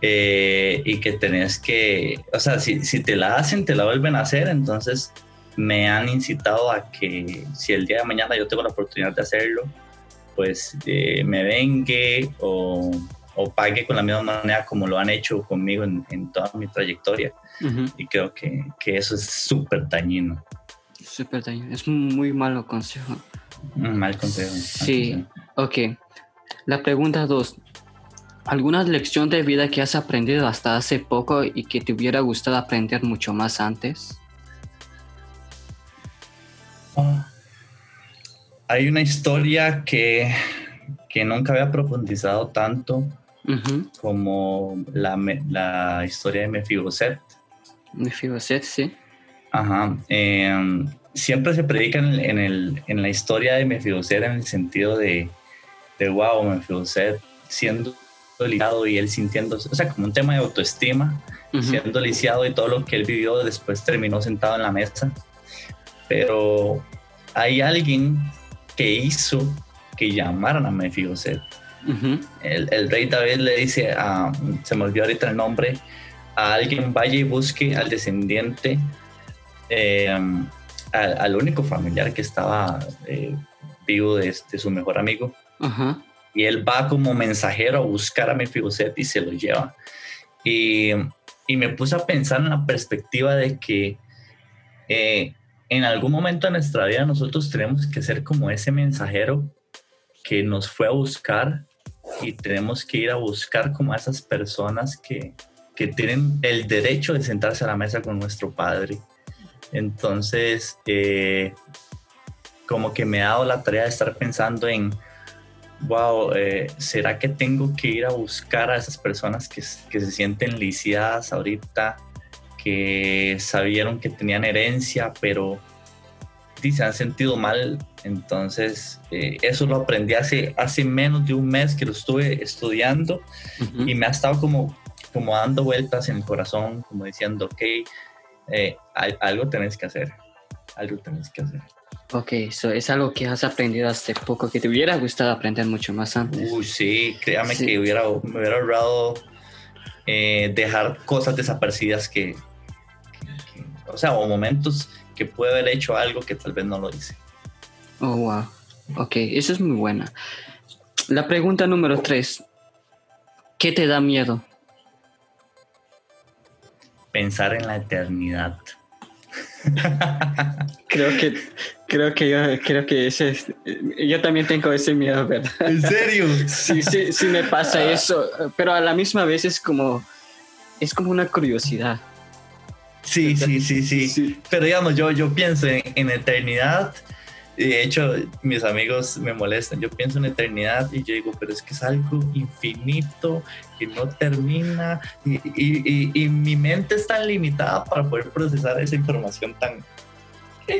eh, y que tenés que, o sea, si, si te la hacen, te la vuelven a hacer, entonces me han incitado a que si el día de mañana yo tengo la oportunidad de hacerlo, pues eh, me vengue o, o, pague con la misma manera como lo han hecho conmigo en, en toda mi trayectoria. Y creo que, que eso es súper dañino. Súper dañino. Es un muy malo consejo. Un mal consejo. Sí, ok. La pregunta dos. ¿Alguna lección de vida que has aprendido hasta hace poco y que te hubiera gustado aprender mucho más antes? hay una historia que, que, nunca había profundizado tanto como la, la, historia de Mefiboset. Mefiboset, sí. Ajá. Em, siempre se predica en, el, en, la historia de Mefiboset en el sentido de, de wow, Mefiboset siendo lisiado y él sintiendo, o sea, como un tema de autoestima, siendo lisiado y todo lo que él vivió, después terminó sentado en la mesa pero hay alguien que hizo que llamaran a Mefiboset. El, rey David le dice, a, se me olvidó ahorita el nombre, a alguien vaya y busque al descendiente, em, al, único familiar que estaba eh, vivo de, su mejor amigo. Y él va como mensajero a buscar a Mefiboset y se lo lleva. Y, y me puse a pensar en la perspectiva de que eh, en algún momento de nuestra vida nosotros tenemos que ser como ese mensajero que nos fue a buscar y tenemos que ir a buscar como a esas personas que, que tienen el derecho de sentarse a la mesa con nuestro Padre. Entonces, eh, como que me ha dado la tarea de estar pensando en, wow, eh, ¿será que tengo que ir a buscar a esas personas que, que se sienten lisiadas ahorita que sabieron que tenían herencia, pero se han sentido mal. Entonces, eh, eso lo aprendí hace, hace menos de un mes que lo estuve estudiando y me ha estado como, como dando vueltas en el corazón, como diciendo, ok, eh, algo tenés que hacer, algo tenés que hacer. Ok, eso es algo que has aprendido hace poco, que te hubiera gustado aprender mucho más antes. Uy, sí, créame que hubiera, me hubiera ahorrado eh, dejar cosas desaparecidas que, o sea, o momentos que puede haber hecho algo que tal vez no lo hice. Oh, wow. Ok, eso es muy buena. La pregunta número tres. ¿Qué te da miedo? Pensar en la eternidad. creo que creo que yo creo que ese yo también tengo ese miedo, ¿verdad? ¿En serio? sí, sí, sí me pasa eso, pero a la misma vez es como es como una curiosidad. Sí, sí, sí, sí, Pero digamos, yo, yo pienso en, eternidad. De hecho, mis amigos me molestan. Yo pienso en eternidad y yo digo, pero es que es algo infinito que no termina. Y, mi mente es tan limitada para poder procesar esa información tan,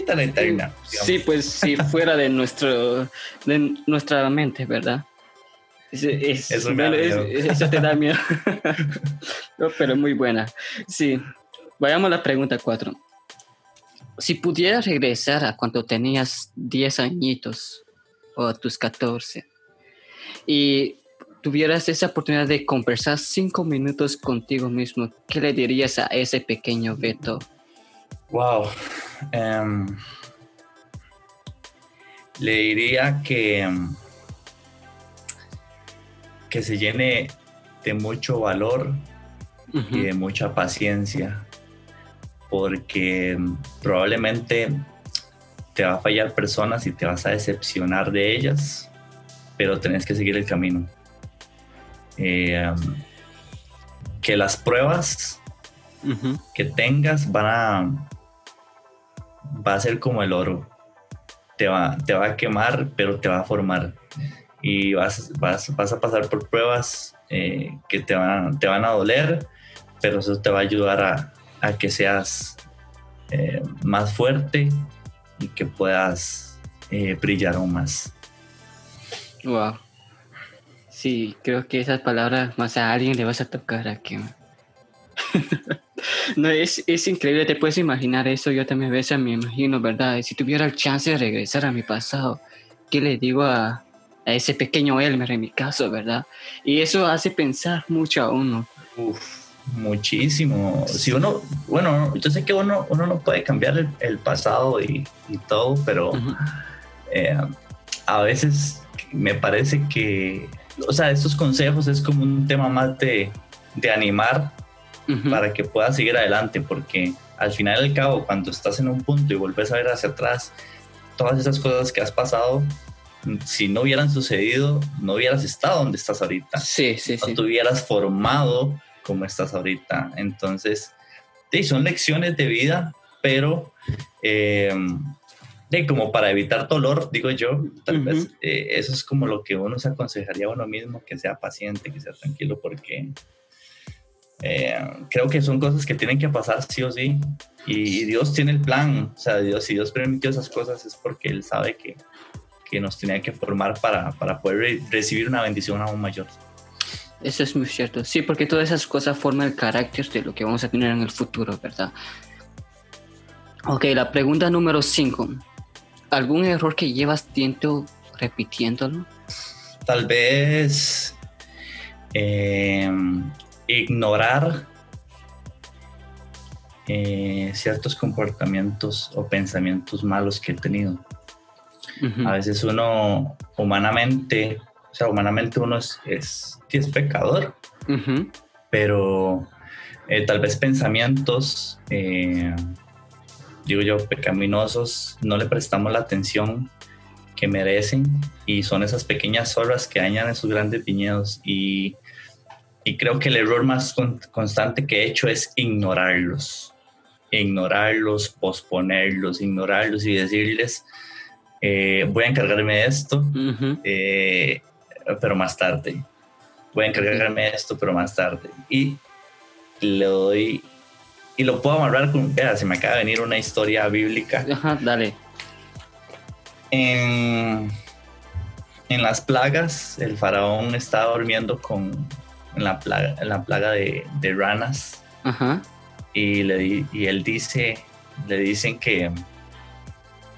tan eterna. Sí, pues sí, fuera de, nuestro, de nuestra mente, ¿verdad? eso, te da miedo. pero muy buena. Sí. Vayamos a la pregunta 4. Si pudieras regresar a cuando tenías 10 añitos o a tus 14 y tuvieras esa oportunidad de conversar 5 minutos contigo mismo, ¿qué le dirías a ese pequeño Beto? Wow. Em, le diría que, em, que se llene de mucho valor y de mucha paciencia porque probablemente te va a fallar personas y te vas a decepcionar de ellas, pero tenés que seguir el camino. Eh, que las pruebas que tengas van a va a ser como el oro. Te va, te va a quemar, pero te va a formar. Y vas, vas, vas a pasar por pruebas eh, que te van, te van a doler, pero eso te va a ayudar a, a que seas eh, más fuerte y que puedas eh, brillar aún más. Wow. Sí, creo que esas palabras más a alguien le vas a tocar aquí. no, es, es, increíble, te puedes imaginar eso. Yo también a veces me imagino, ¿verdad? Si tuviera el chance de regresar a mi pasado, ¿qué le digo a, a ese pequeño Elmer en mi caso, ¿verdad? Y eso hace pensar mucho a uno. Uf, muchísimo. Si uno, bueno, yo sé que uno, uno no puede cambiar el, pasado y, y, todo, pero eh, a veces me parece que, o sea, estos consejos es como un tema más de, de animar para que puedas seguir adelante, porque al final del cabo, cuando estás en un punto y vuelves a ver hacia atrás, todas esas cosas que has pasado si no hubieran sucedido, no hubieras estado donde estás ahorita. Sí, sí, no te hubieras formado como estás ahorita. Entonces, sí, son lecciones de vida, pero eh, como para evitar dolor, digo yo, tal vez eh, eso es como lo que uno se aconsejaría a uno mismo, que sea paciente, que sea tranquilo, porque eh, creo que son cosas que tienen que pasar sí o sí. Y, y Dios tiene el plan, o sea, Dios, si Dios permitió esas cosas es porque Él sabe que que nos tenía que formar para, para poder recibir una bendición aún mayor. Eso es muy cierto. Sí, porque todas esas cosas forman el carácter de lo que vamos a tener en el futuro, ¿verdad? Ok, la pregunta número 5. ¿Algún error que llevas tiempo repitiéndolo? Tal vez eh, ignorar eh, ciertos comportamientos o pensamientos malos que he tenido. A veces uno humanamente, o sea, humanamente uno es, es, es pecador, pero eh, tal vez pensamientos, eh, digo yo, pecaminosos, no le prestamos la atención que merecen y son esas pequeñas zorras que dañan esos grandes viñedos. Y, y creo que el error más constante que he hecho es ignorarlos, ignorarlos, posponerlos, ignorarlos y decirles, eh, voy a encargarme de esto, eh, pero más tarde. Voy a encargarme de esto, pero más tarde. Y le doy, y lo puedo amarrar con, vea, se me acaba de venir una historia bíblica. Ajá, dale. En, en las plagas, el faraón estaba durmiendo con, en la plaga, en la plaga de, de ranas. Ajá. Y, le, y él dice, le dicen que,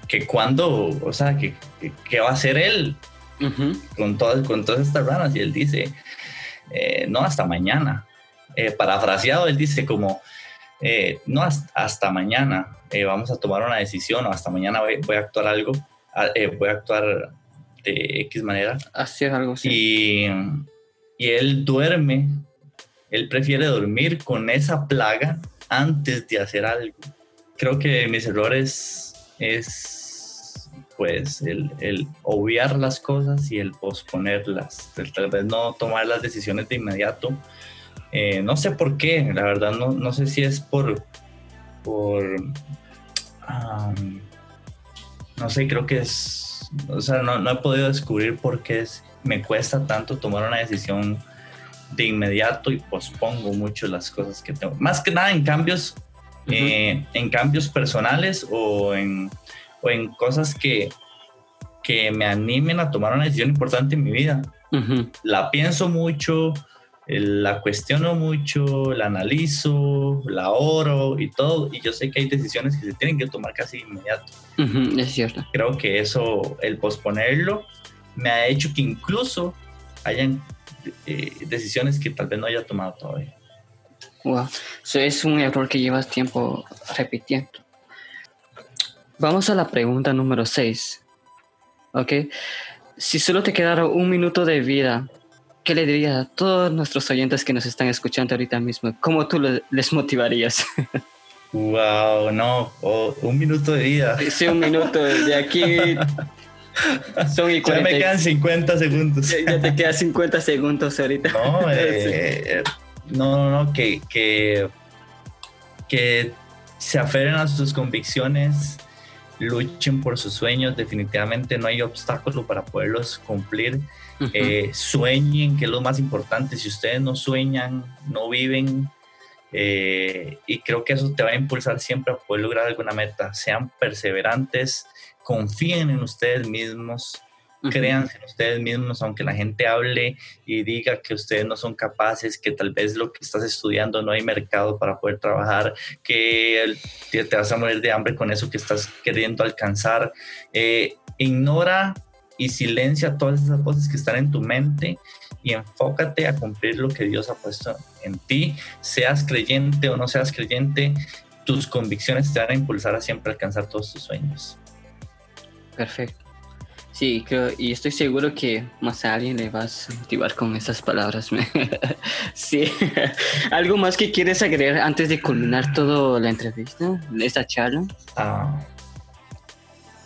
que cuando, o sea, que, que, va a hacer él con, todas, con todas estas ranas. Y él dice, eh, no, hasta mañana. Eh, parafraseado, él dice como, eh, no, hasta, mañana vamos a tomar una decisión o hasta mañana voy, a actuar algo, voy a actuar de X manera. Hacer algo, sí. Y, y él duerme, él prefiere dormir con esa plaga antes de hacer algo. Creo que mis errores es pues el, el, obviar las cosas y el posponerlas, tal vez no tomar las decisiones de inmediato. Eh, no sé por qué, la verdad no, no sé si es por, por no sé, creo que es, o sea, no, no, he podido descubrir por qué es, me cuesta tanto tomar una decisión de inmediato y pospongo mucho las cosas que tengo. Más que nada en cambios, eh, en cambios personales o en o en cosas que, que me animen a tomar una decisión importante en mi vida. La pienso mucho, eh, la cuestiono mucho, la analizo, la oro y todo, y yo sé que hay decisiones que se tienen que tomar casi inmediato. es cierto. Creo que eso, el posponerlo, me ha hecho que incluso hayan eh, decisiones que tal vez no haya tomado todavía. Wow, eso es un error que llevas tiempo repitiendo. Vamos a la pregunta número 6. ¿Ok? Si solo te quedara un minuto de vida, ¿qué le dirías a todos nuestros oyentes que nos están escuchando ahorita mismo? ¿Cómo tú les motivarías? wow, no, un minuto de vida. Sí, un minuto. De aquí son y Ya me quedan 50 segundos. Ya, te quedan 50 segundos ahorita. No, eh, no, no, que, que, que se aferren a sus convicciones, luchen por sus sueños, definitivamente no hay obstáculo para poderlos cumplir. Eh, sueñen, que es lo más importante. Si ustedes no sueñan, no viven, Eh, y creo que eso te va a impulsar siempre a poder lograr alguna meta. Sean perseverantes, confíen en ustedes mismos, crean en ustedes mismos, aunque la gente hable y diga que ustedes no son capaces, que tal vez lo que estás estudiando no hay mercado para poder trabajar, que te vas a morir de hambre con eso que estás queriendo alcanzar. Eh, ignora y silencia todas esas voces que están en tu mente y enfócate a cumplir lo que Dios ha puesto en ti, seas creyente o no seas creyente, tus convicciones te van a impulsar a siempre alcanzar todos tus sueños. Perfecto. Sí, creo, y estoy seguro que más a alguien le vas a motivar con esas palabras. sí. ¿Algo más que quieres agregar antes de culminar toda la entrevista, esta charla? Ah,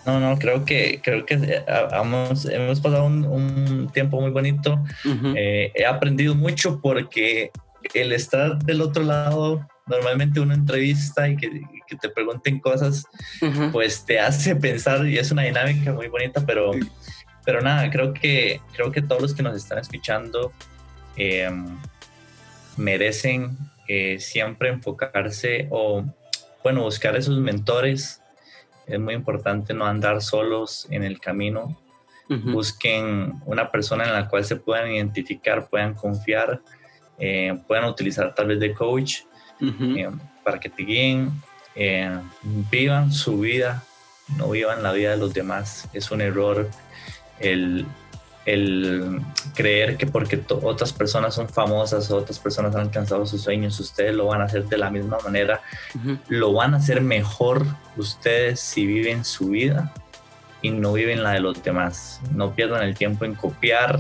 no, no, creo que, creo que eh, hemos, hemos pasado un, tiempo muy bonito. Eh, he aprendido mucho porque el estar del otro lado, normalmente una entrevista y que, te pregunten cosas, pues te hace pensar y es una dinámica muy bonita, pero, pero nada, creo que, creo que todos los que nos están escuchando em, merecen eh, siempre enfocarse o, bueno, buscar esos mentores. Es muy importante no andar solos en el camino. Busquen una persona en la cual se puedan identificar, puedan confiar, eh, puedan utilizar tal vez de coach eh, para que te guíen. Eh, vivan su vida, no vivan la vida de los demás. Es un error el el creer que porque otras personas son famosas o otras personas han alcanzado sus sueños, ustedes lo van a hacer de la misma manera, lo van a hacer mejor ustedes si viven su vida y no viven la de los demás. No pierdan el tiempo en copiar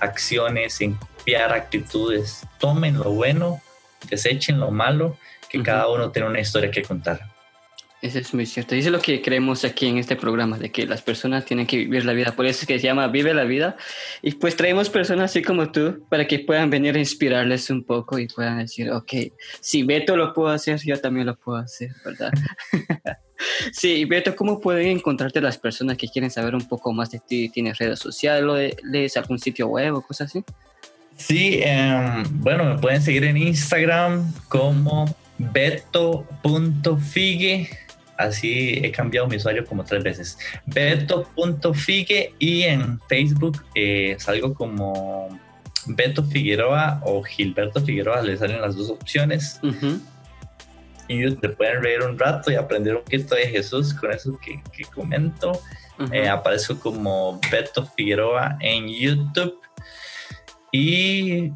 acciones, en copiar actitudes. Tomen lo bueno, desechen lo malo, que cada uno tiene una historia que contar. Eso es muy cierto. Y eso es lo que creemos aquí en este programa, de que las personas tienen que vivir la vida. Por eso es que se llama Vive la Vida. Y pues traemos personas así como tú para que puedan venir a inspirarles un poco y puedan decir, ok, si Beto lo puedo hacer, yo también lo puedo hacer, ¿verdad? sí, Beto, ¿cómo pueden encontrarte las personas que quieren saber un poco más de ti? ¿Tienes redes sociales? ¿Lees algún sitio web o cosas así? Sí, em, bueno, me pueden seguir en Instagram como beto.figue Así he cambiado mi usuario como tres veces. Beto.figue y en Facebook eh, salgo como Beto Figueroa o Gilberto Figueroa, le salen las dos opciones. Y te pueden reír un rato y aprender un poquito de Jesús con eso que, comento. Eh, aparezco como Beto Figueroa en YouTube. Y,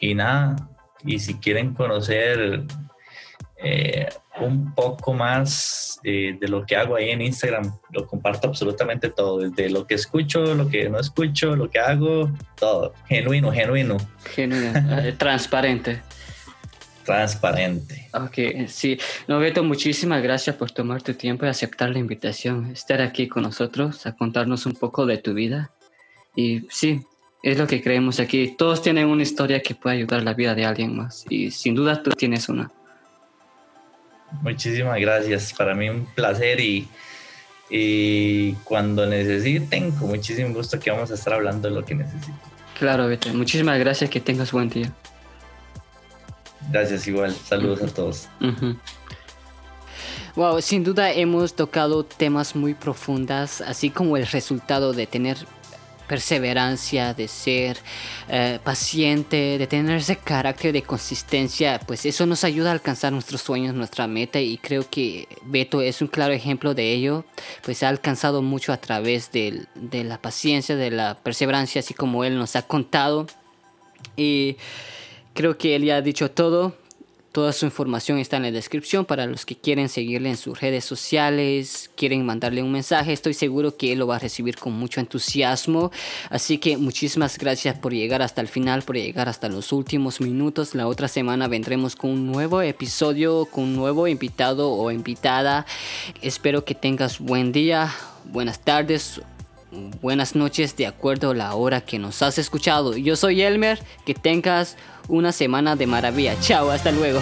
y nada, y si quieren conocer eh, un poco más eh, de lo que hago ahí en Instagram. Lo comparto absolutamente todo, desde lo que escucho, lo que no escucho, lo que hago, todo. Genuino, genuino. Genuino, eh, transparente. Transparente. Ok, sí. No, Beto, muchísimas gracias por tomar tu tiempo y aceptar la invitación, estar aquí con nosotros, a contarnos un poco de tu vida. Y sí, es lo que creemos aquí. Todos tienen una historia que puede ayudar la vida de alguien más. Y sin duda tú tienes una. Muchísimas gracias. Para mí un placer y, y cuando necesiten, con muchísimo gusto que vamos a estar hablando de lo que necesiten. Claro, Beto. Muchísimas gracias. Que tengas buen día. Gracias igual. Saludos a todos. Wow, sin duda hemos tocado temas muy profundas, así como el resultado de tener perseverancia, de ser eh, paciente, de tener ese carácter de consistencia, pues eso nos ayuda a alcanzar nuestros sueños, nuestra meta y creo que Beto es un claro ejemplo de ello, pues ha alcanzado mucho a través de, de la paciencia, de la perseverancia, así como él nos ha contado. Y creo que él ya ha dicho todo, Toda su información está en la descripción para los que quieren seguirle en sus redes sociales, quieren mandarle un mensaje. Estoy seguro que él lo va a recibir con mucho entusiasmo. Así que muchísimas gracias por llegar hasta el final, por llegar hasta los últimos minutos. La otra semana vendremos con un nuevo episodio, con un nuevo invitado o invitada. Espero que tengas buen día, buenas tardes buenas noches de acuerdo a la hora que nos has escuchado. Yo soy Elmer, que tengas una semana de maravilla. Chao, hasta luego.